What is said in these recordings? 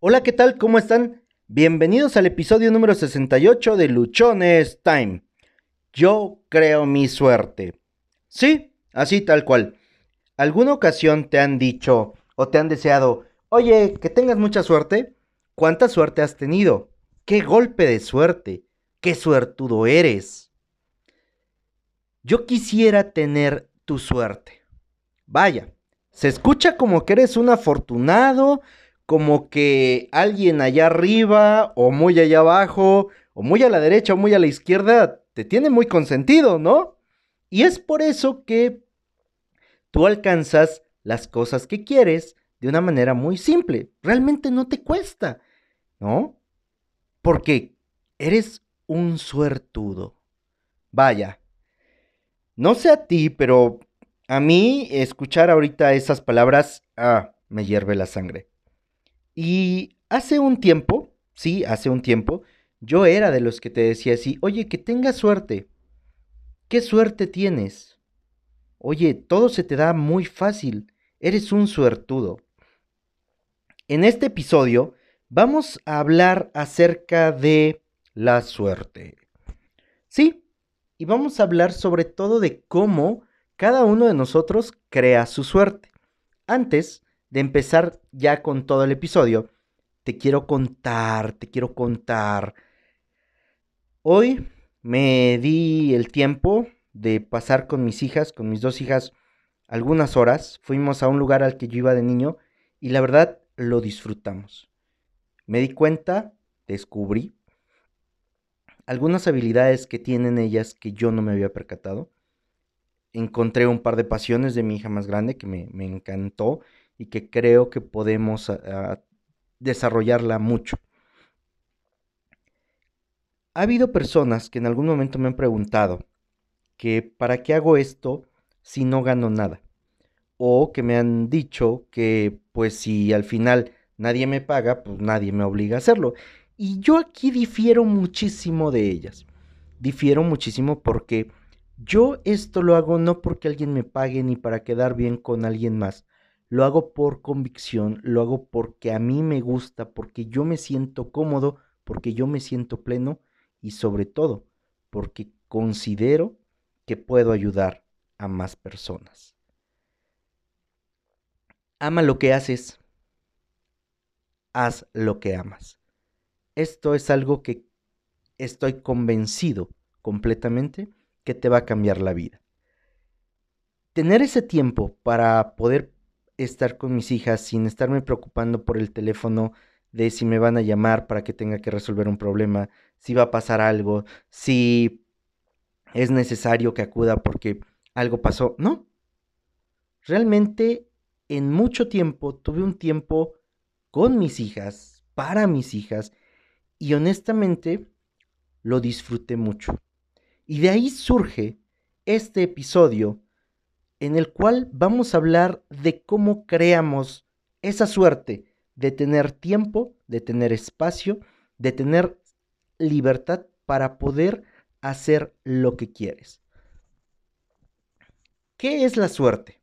Hola, ¿qué tal? ¿Cómo están? Bienvenidos al episodio número 68 de Luchones Time. Yo creo mi suerte. Sí, así tal cual. ¿Alguna ocasión te han dicho o te han deseado, oye, que tengas mucha suerte? ¿Cuánta suerte has tenido? ¿Qué golpe de suerte? ¿Qué suertudo eres? Yo quisiera tener tu suerte. Vaya, se escucha como que eres un afortunado, como que alguien allá arriba o muy allá abajo, o muy a la derecha o muy a la izquierda, te tiene muy consentido, ¿no? Y es por eso que tú alcanzas las cosas que quieres de una manera muy simple. Realmente no te cuesta, ¿no? Porque eres un suertudo. Vaya, no sé a ti, pero a mí escuchar ahorita esas palabras, ah, me hierve la sangre. Y hace un tiempo, sí, hace un tiempo, yo era de los que te decía así, oye, que tengas suerte. ¿Qué suerte tienes? Oye, todo se te da muy fácil. Eres un suertudo. En este episodio vamos a hablar acerca de la suerte. Sí, y vamos a hablar sobre todo de cómo cada uno de nosotros crea su suerte. Antes, de empezar ya con todo el episodio, te quiero contar, te quiero contar. Hoy me di el tiempo de pasar con mis hijas, con mis dos hijas, algunas horas. Fuimos a un lugar al que yo iba de niño y la verdad lo disfrutamos. Me di cuenta, descubrí algunas habilidades que tienen ellas que yo no me había percatado. Encontré un par de pasiones de mi hija más grande que me, me encantó y que creo que podemos ah, ah, desarrollarla mucho. Ha habido personas que en algún momento me han preguntado que para qué hago esto si no gano nada. O que me han dicho que pues si al final nadie me paga, pues nadie me obliga a hacerlo. Y yo aquí difiero muchísimo de ellas. Difiero muchísimo porque yo esto lo hago no porque alguien me pague ni para quedar bien con alguien más. Lo hago por convicción, lo hago porque a mí me gusta, porque yo me siento cómodo, porque yo me siento pleno y sobre todo porque considero que puedo ayudar a más personas. Ama lo que haces. Haz lo que amas. Esto es algo que estoy convencido completamente que te va a cambiar la vida. Tener ese tiempo para poder estar con mis hijas sin estarme preocupando por el teléfono de si me van a llamar para que tenga que resolver un problema, si va a pasar algo, si es necesario que acuda porque algo pasó. No. Realmente en mucho tiempo tuve un tiempo con mis hijas, para mis hijas, y honestamente lo disfruté mucho. Y de ahí surge este episodio en el cual vamos a hablar de cómo creamos esa suerte de tener tiempo, de tener espacio, de tener libertad para poder hacer lo que quieres. ¿Qué es la suerte?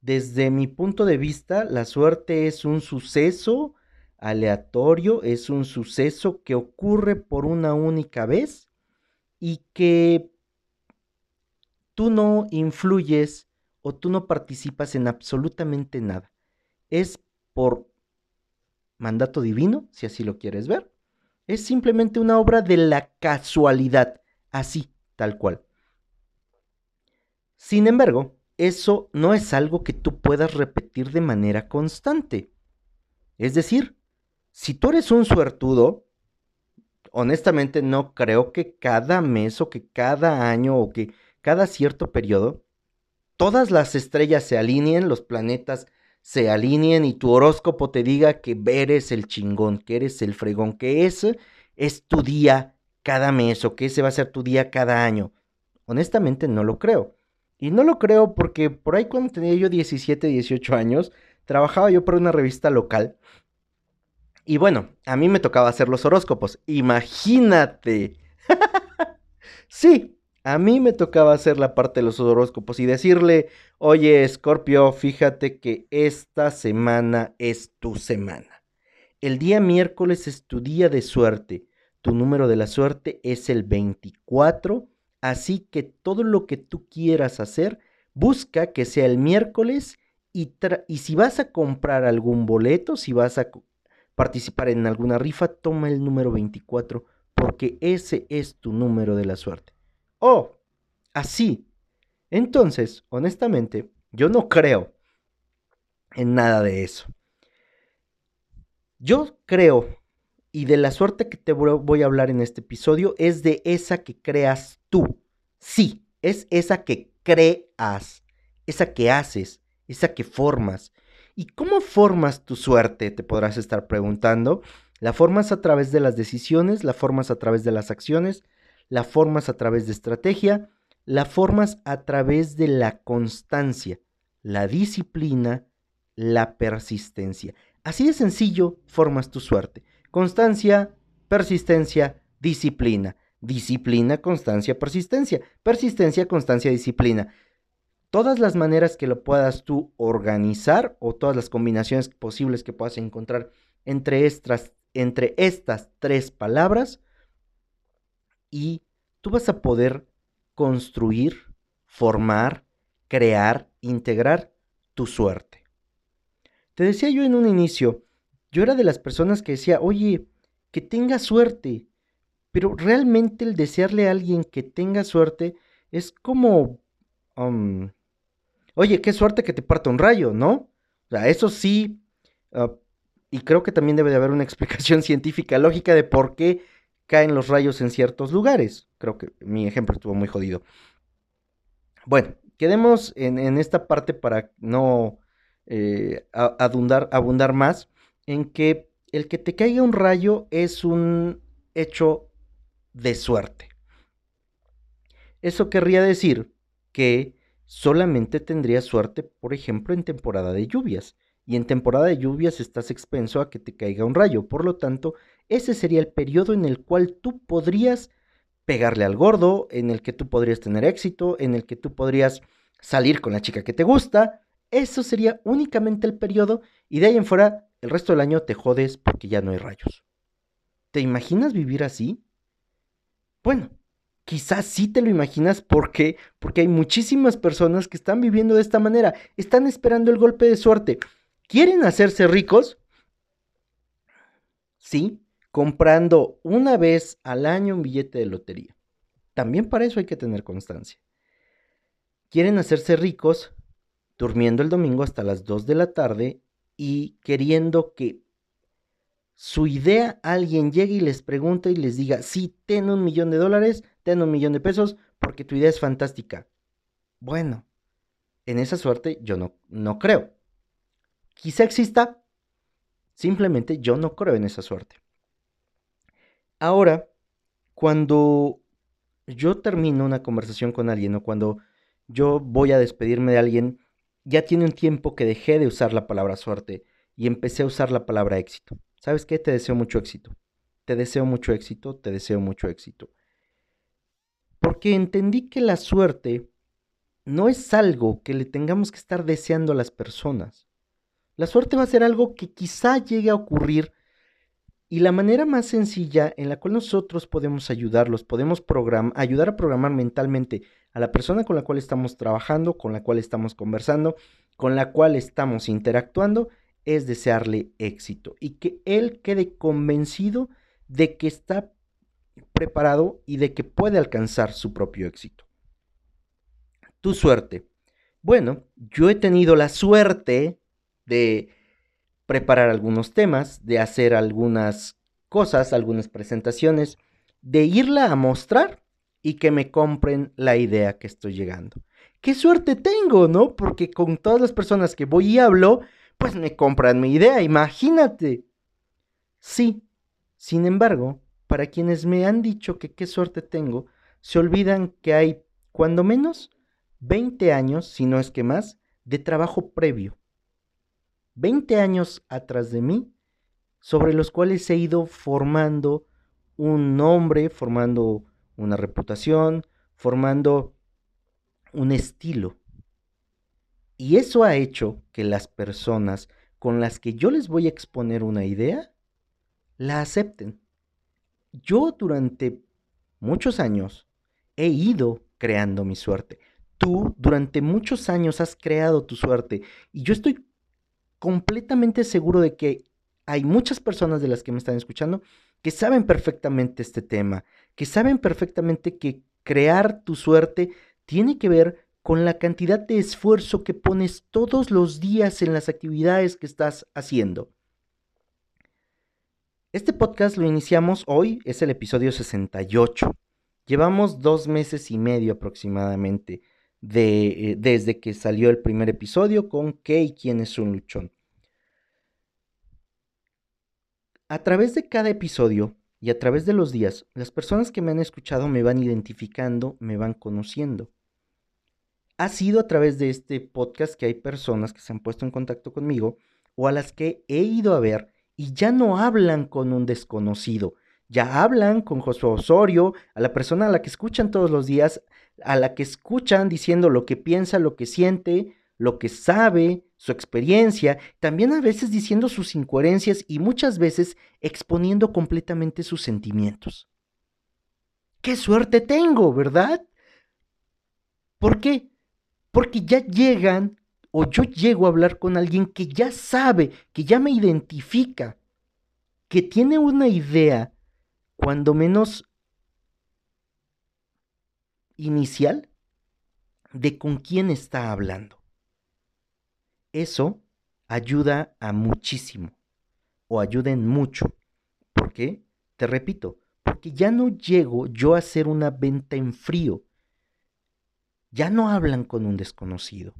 Desde mi punto de vista, la suerte es un suceso aleatorio, es un suceso que ocurre por una única vez y que tú no influyes o tú no participas en absolutamente nada. Es por mandato divino, si así lo quieres ver. Es simplemente una obra de la casualidad, así, tal cual. Sin embargo, eso no es algo que tú puedas repetir de manera constante. Es decir, si tú eres un suertudo, honestamente no creo que cada mes o que cada año o que cada cierto periodo, todas las estrellas se alineen, los planetas se alineen y tu horóscopo te diga que eres el chingón, que eres el fregón, que ese es tu día cada mes o que ese va a ser tu día cada año. Honestamente no lo creo. Y no lo creo porque por ahí cuando tenía yo 17, 18 años, trabajaba yo para una revista local. Y bueno, a mí me tocaba hacer los horóscopos. Imagínate. sí, a mí me tocaba hacer la parte de los horóscopos y decirle, oye, Scorpio, fíjate que esta semana es tu semana. El día miércoles es tu día de suerte. Tu número de la suerte es el 24. Así que todo lo que tú quieras hacer, busca que sea el miércoles y, y si vas a comprar algún boleto, si vas a participar en alguna rifa, toma el número 24 porque ese es tu número de la suerte. Oh, así. Entonces, honestamente, yo no creo en nada de eso. Yo creo, y de la suerte que te voy a hablar en este episodio, es de esa que creas tú. Sí, es esa que creas, esa que haces, esa que formas. ¿Y cómo formas tu suerte? Te podrás estar preguntando. La formas a través de las decisiones, la formas a través de las acciones, la formas a través de estrategia, la formas a través de la constancia, la disciplina, la persistencia. Así de sencillo formas tu suerte. Constancia, persistencia, disciplina. Disciplina, constancia, persistencia. Persistencia, constancia, disciplina. Todas las maneras que lo puedas tú organizar o todas las combinaciones posibles que puedas encontrar entre estas, entre estas tres palabras y tú vas a poder construir, formar, crear, integrar tu suerte. Te decía yo en un inicio, yo era de las personas que decía, oye, que tenga suerte, pero realmente el desearle a alguien que tenga suerte es como, um, oye, qué suerte que te parta un rayo, ¿no? O sea, eso sí, uh, y creo que también debe de haber una explicación científica lógica de por qué caen los rayos en ciertos lugares. Creo que mi ejemplo estuvo muy jodido. Bueno, quedemos en, esta parte para no eh, abundar, abundar más, en que el que te caiga un rayo es un hecho de suerte. Eso querría decir que solamente tendrías suerte, por ejemplo, en temporada de lluvias. Y en temporada de lluvias estás expenso a que te caiga un rayo. Por lo tanto, ese sería el periodo en el cual tú podrías pegarle al gordo, en el que tú podrías tener éxito, en el que tú podrías salir con la chica que te gusta. Eso sería únicamente el periodo y de ahí en fuera el resto del año te jodes porque ya no hay rayos. ¿Te imaginas vivir así? Bueno, quizás sí te lo imaginas porque porque hay muchísimas personas que están viviendo de esta manera, están esperando el golpe de suerte. ¿Quieren hacerse ricos? Sí, comprando una vez al año un billete de lotería. También para eso hay que tener constancia. Quieren hacerse ricos durmiendo el domingo hasta las 2 de la tarde y queriendo que su idea alguien llegue y les pregunte y les diga, sí, ten un millón de dólares, ten un millón de pesos, porque tu idea es fantástica. Bueno, en esa suerte yo no, no creo. Quizá exista, simplemente yo no creo en esa suerte. Ahora, cuando yo termino una conversación con alguien o cuando yo voy a despedirme de alguien, ya tiene un tiempo que dejé de usar la palabra suerte y empecé a usar la palabra éxito. ¿Sabes qué? Te deseo mucho éxito. Te deseo mucho éxito, te deseo mucho éxito. Porque entendí que la suerte no es algo que le tengamos que estar deseando a las personas. La suerte va a ser algo que quizá llegue a ocurrir y la manera más sencilla en la cual nosotros podemos ayudarlos, podemos ayudar a programar mentalmente a la persona con la cual estamos trabajando, con la cual estamos conversando, con la cual estamos interactuando, es desearle éxito y que él quede convencido de que está preparado y de que puede alcanzar su propio éxito. Tu suerte. Bueno, yo he tenido la suerte de preparar algunos temas, de hacer algunas cosas, algunas presentaciones, de irla a mostrar y que me compren la idea que estoy llegando. Qué suerte tengo, ¿no? Porque con todas las personas que voy y hablo, pues me compran mi idea, imagínate. Sí, sin embargo, para quienes me han dicho que qué suerte tengo, se olvidan que hay, cuando menos, 20 años, si no es que más, de trabajo previo 20 años atrás de mí, sobre los cuales he ido formando un nombre, formando una reputación, formando un estilo. Y eso ha hecho que las personas con las que yo les voy a exponer una idea, la acepten. Yo durante muchos años he ido creando mi suerte. Tú durante muchos años has creado tu suerte y yo estoy completamente seguro de que hay muchas personas de las que me están escuchando que saben perfectamente este tema, que saben perfectamente que crear tu suerte tiene que ver con la cantidad de esfuerzo que pones todos los días en las actividades que estás haciendo. Este podcast lo iniciamos hoy, es el episodio 68. Llevamos dos meses y medio aproximadamente de, eh, desde que salió el primer episodio con qué y quién es un luchón. A través de cada episodio y a través de los días, las personas que me han escuchado me van identificando, me van conociendo. Ha sido a través de este podcast que hay personas que se han puesto en contacto conmigo o a las que he ido a ver y ya no hablan con un desconocido, ya hablan con Josué Osorio, a la persona a la que escuchan todos los días, a la que escuchan diciendo lo que piensa, lo que siente, lo que sabe, su experiencia, también a veces diciendo sus incoherencias y muchas veces exponiendo completamente sus sentimientos. ¡Qué suerte tengo, verdad! ¿Por qué? Porque ya llegan o yo llego a hablar con alguien que ya sabe, que ya me identifica, que tiene una idea cuando menos inicial de con quién está hablando. Eso ayuda a muchísimo o ayuda en mucho. ¿Por qué? Te repito, porque ya no llego yo a hacer una venta en frío. Ya no hablan con un desconocido.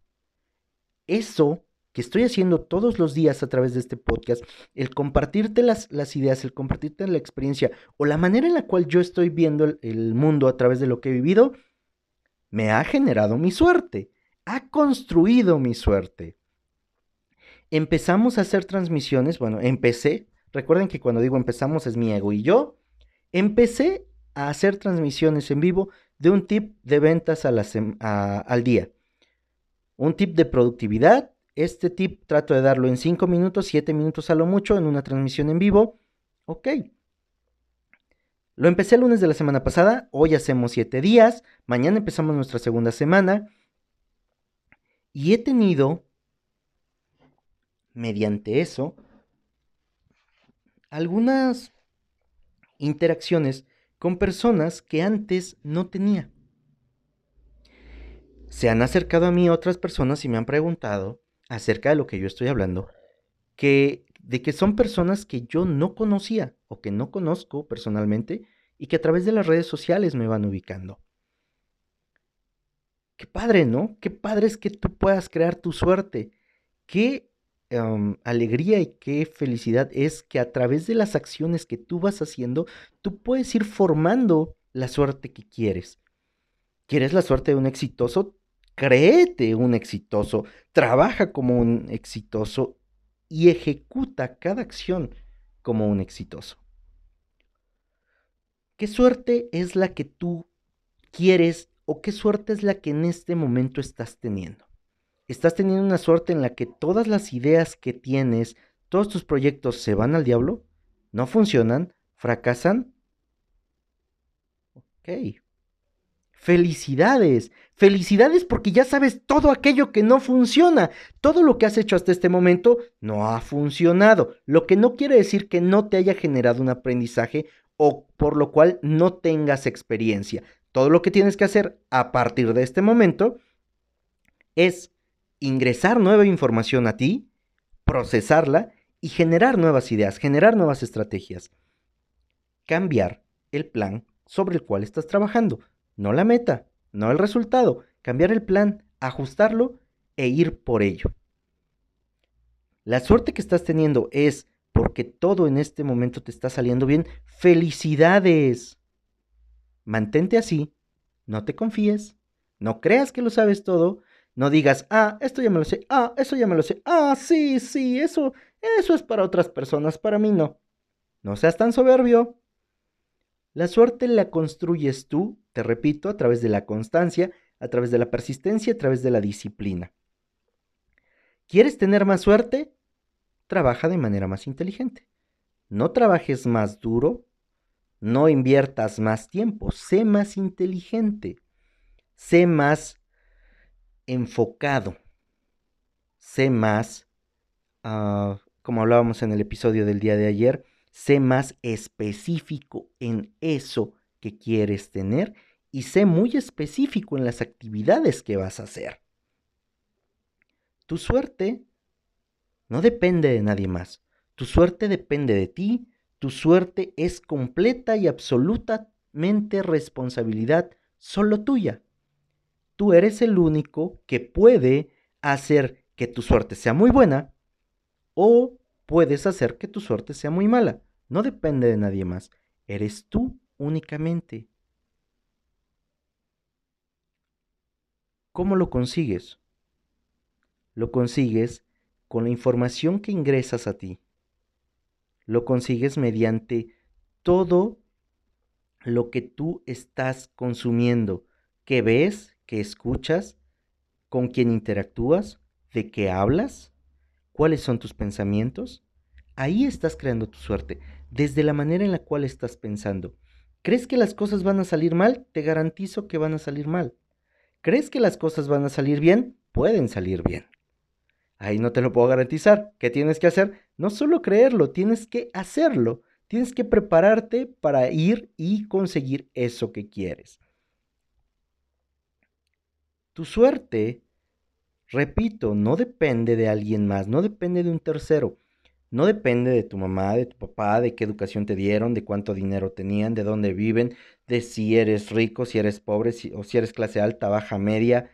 Eso que estoy haciendo todos los días a través de este podcast, el compartirte las, ideas, el compartirte la experiencia o la manera en la cual yo estoy viendo el, mundo a través de lo que he vivido, me ha generado mi suerte, ha construido mi suerte. Empezamos a hacer transmisiones, bueno, empecé, recuerden que cuando digo empezamos es mi ego y yo, empecé a hacer transmisiones en vivo de un tip de ventas al día. Un tip de productividad, este tip trato de darlo en 5 minutos, 7 minutos a lo mucho en una transmisión en vivo. Ok. Lo empecé el lunes de la semana pasada, hoy hacemos 7 días, mañana empezamos nuestra segunda semana. Y he tenido, mediante eso, algunas interacciones con personas que antes no tenía. Se han acercado a mí otras personas y me han preguntado acerca de lo que yo estoy hablando, que de que son personas que yo no conocía o que no conozco personalmente y que a través de las redes sociales me van ubicando. Qué padre, ¿no? Qué padre es que tú puedas crear tu suerte. Qué alegría y qué felicidad es que a través de las acciones que tú vas haciendo, tú puedes ir formando la suerte que quieres. ¿Quieres la suerte de un exitoso? Créete un exitoso, trabaja como un exitoso y ejecuta cada acción como un exitoso. ¿Qué suerte es la que tú quieres o qué suerte es la que en este momento estás teniendo? ¿Estás teniendo una suerte en la que todas las ideas que tienes, todos tus proyectos se van al diablo? ¿No funcionan? ¿Fracasan? Ok, Felicidades, felicidades porque ya sabes todo aquello que no funciona. Todo lo que has hecho hasta este momento no ha funcionado, lo que no quiere decir que no te haya generado un aprendizaje o por lo cual no tengas experiencia. Todo lo que tienes que hacer a partir de este momento es ingresar nueva información a ti, procesarla y generar nuevas ideas, generar nuevas estrategias. Cambiar el plan sobre el cual estás trabajando no la meta, no el resultado, cambiar el plan, ajustarlo e ir por ello. La suerte que estás teniendo es porque todo en este momento te está saliendo bien. Felicidades. Mantente así, no te confíes, no creas que lo sabes todo, no digas, ah, esto ya me lo sé, ah, eso ya me lo sé, ah, sí, sí, eso, eso es para otras personas, para mí no. No seas tan soberbio. La suerte la construyes tú te repito, a través de la constancia, a través de la persistencia, a través de la disciplina. ¿Quieres tener más suerte? Trabaja de manera más inteligente. No trabajes más duro, no inviertas más tiempo, sé más inteligente, sé más enfocado, sé más, ah, como hablábamos en el episodio del día de ayer, sé más específico en eso que quieres tener y sé muy específico en las actividades que vas a hacer. Tu suerte no depende de nadie más. Tu suerte depende de ti. Tu suerte es completa y absolutamente responsabilidad solo tuya. Tú eres el único que puede hacer que tu suerte sea muy buena o puedes hacer que tu suerte sea muy mala. No depende de nadie más. Eres tú únicamente. ¿Cómo lo consigues? Lo consigues con la información que ingresas a ti. Lo consigues mediante todo lo que tú estás consumiendo, que ves, que escuchas, con quién interactúas, de qué hablas, cuáles son tus pensamientos. Ahí estás creando tu suerte, desde la manera en la cual estás pensando. ¿Crees que las cosas van a salir mal? Te garantizo que van a salir mal. ¿Crees que las cosas van a salir bien? Pueden salir bien. Ahí no te lo puedo garantizar. ¿Qué tienes que hacer? No solo creerlo, tienes que hacerlo. Tienes que prepararte para ir y conseguir eso que quieres. Tu suerte, repito, no depende de alguien más, no depende de un tercero. No depende de tu mamá, de tu papá, de qué educación te dieron, de cuánto dinero tenían, de dónde viven, de si eres rico, si eres pobre, o si eres clase alta, baja, media.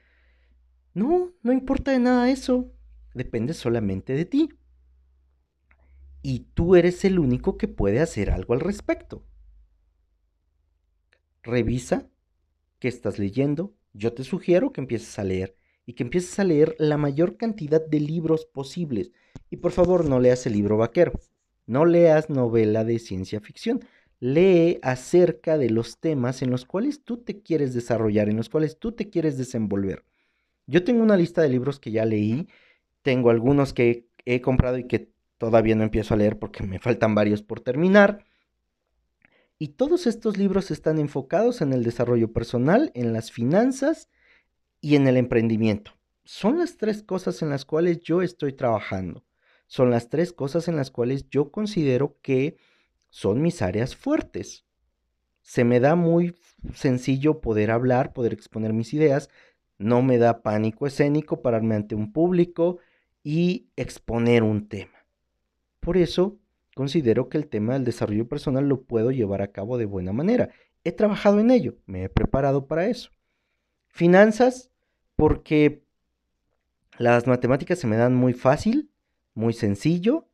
No, no importa de nada eso depende solamente de ti. Y tú eres el único que puede hacer algo al respecto. Revisa qué estás leyendo. Yo te sugiero que empieces a leer y que empieces a leer la mayor cantidad de libros posibles. Y por favor, no leas el libro vaquero. No leas novela de ciencia ficción. Lee acerca de los temas en los cuales tú te quieres desarrollar, en los cuales tú te quieres desenvolver. Yo tengo una lista de libros que ya leí tengo algunos que he comprado y que todavía no empiezo a leer porque me faltan varios por terminar. Y todos estos libros están enfocados en el desarrollo personal, en las finanzas y en el emprendimiento. Son las tres cosas en las cuales yo estoy trabajando. Son las tres cosas en las cuales yo considero que son mis áreas fuertes. Se me da muy sencillo poder hablar, poder exponer mis ideas. No me da pánico escénico pararme ante un público y exponer un tema. Por eso considero que el tema del desarrollo personal lo puedo llevar a cabo de buena manera. He trabajado en ello, me he preparado para eso. Finanzas, porque las matemáticas se me dan muy fácil, muy sencillo,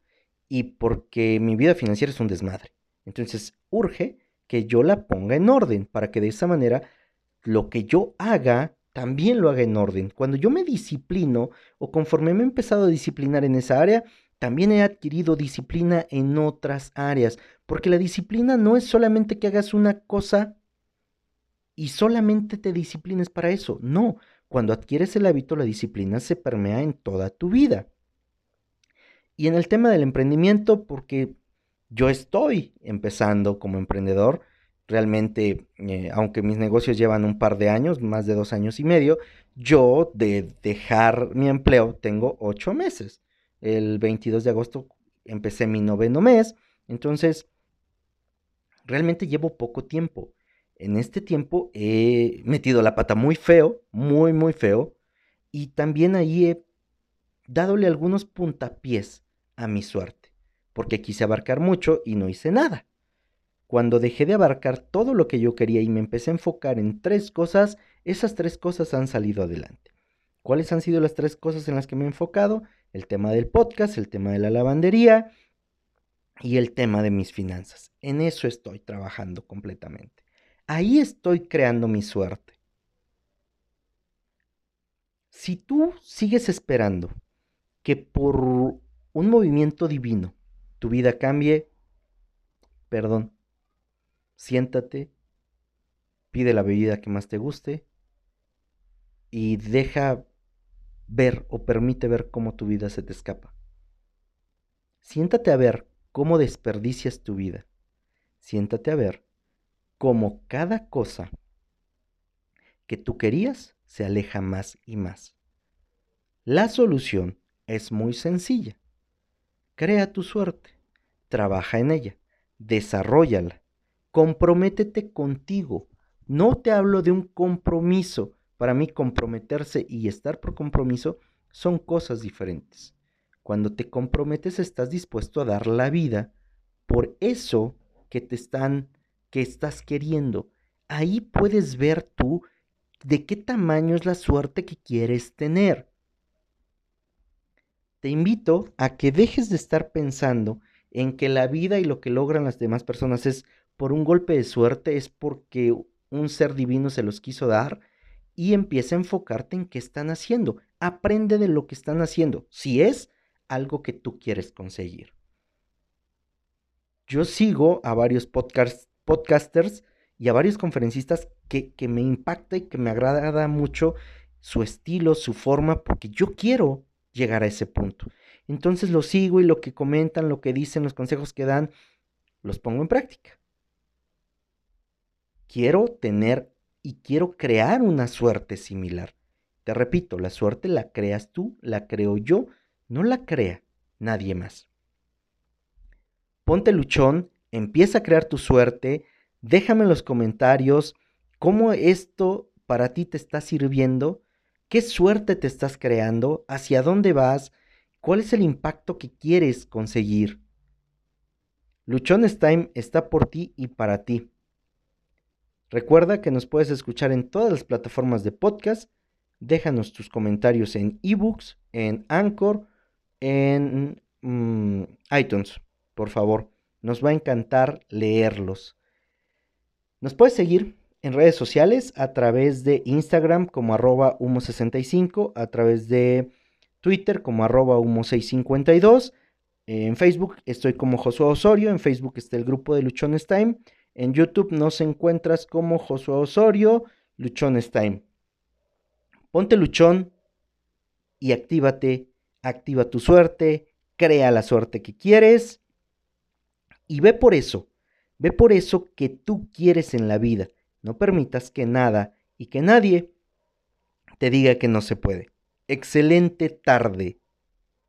y porque mi vida financiera es un desmadre. Entonces, urge que yo la ponga en orden para que de esa manera lo que yo haga también lo haga en orden. Cuando yo me disciplino o conforme me he empezado a disciplinar en esa área, también he adquirido disciplina en otras áreas, porque la disciplina no es solamente que hagas una cosa y solamente te disciplines para eso. No, cuando adquieres el hábito, la disciplina se permea en toda tu vida. Y en el tema del emprendimiento, porque yo estoy empezando como emprendedor, Realmente, eh, aunque mis negocios llevan un par de años, más de dos años y medio, yo de dejar mi empleo tengo ocho meses. El 22 de agosto empecé mi noveno mes, entonces realmente llevo poco tiempo. En este tiempo he metido la pata muy feo, muy, muy feo, y también ahí he dadole algunos puntapiés a mi suerte, porque quise abarcar mucho y no hice nada. Cuando dejé de abarcar todo lo que yo quería y me empecé a enfocar en tres cosas, esas tres cosas han salido adelante. ¿Cuáles han sido las tres cosas en las que me he enfocado? El tema del podcast, el tema de la lavandería y el tema de mis finanzas. En eso estoy trabajando completamente. Ahí estoy creando mi suerte. Si tú sigues esperando que por un movimiento divino tu vida cambie, perdón, siéntate, pide la bebida que más te guste y deja ver o permite ver cómo tu vida se te escapa. Siéntate a ver cómo desperdicias tu vida. Siéntate a ver cómo cada cosa que tú querías se aleja más y más. La solución es muy sencilla. Crea tu suerte, trabaja en ella, desarrollala, comprométete contigo. No te hablo de un compromiso. Para mí comprometerse y estar por compromiso son cosas diferentes. Cuando te comprometes estás dispuesto a dar la vida por eso que te están que estás queriendo. Ahí puedes ver tú de qué tamaño es la suerte que quieres tener. Te invito a que dejes de estar pensando en que la vida y lo que logran las demás personas es por un golpe de suerte, es porque un ser divino se los quiso dar y empieza a enfocarte en qué están haciendo. Aprende de lo que están haciendo, si es algo que tú quieres conseguir. Yo sigo a varios podcasters y a varios conferencistas que, que me impacta y que me agrada mucho su estilo, su forma, porque yo quiero llegar a ese punto. Entonces lo sigo y lo que comentan, lo que dicen, los consejos que dan, los pongo en práctica. Quiero tener y quiero crear una suerte similar. Te repito, la suerte la creas tú, la creo yo, no la crea nadie más. Ponte luchón, empieza a crear tu suerte, déjame en los comentarios cómo esto para ti te está sirviendo ¿Qué suerte te estás creando? ¿Hacia dónde vas? ¿Cuál es el impacto que quieres conseguir? Luchones Time está por ti y para ti. Recuerda que nos puedes escuchar en todas las plataformas de podcast. Déjanos tus comentarios en ebooks, en Anchor, en mm, iTunes, por favor. Nos va a encantar leerlos. Nos puedes seguir en redes sociales a través de Instagram como arroba humo65, a través de Twitter como arroba humo652. En Facebook estoy como Josué Osorio, en Facebook está el grupo de Luchones Time. En YouTube nos encuentras como Josué Osorio, Luchones Time. Ponte luchón y actívate, activa tu suerte, crea la suerte que quieres y ve por eso, ve por eso que tú quieres en la vida no permitas que nada y que nadie te diga que no se puede. Excelente tarde.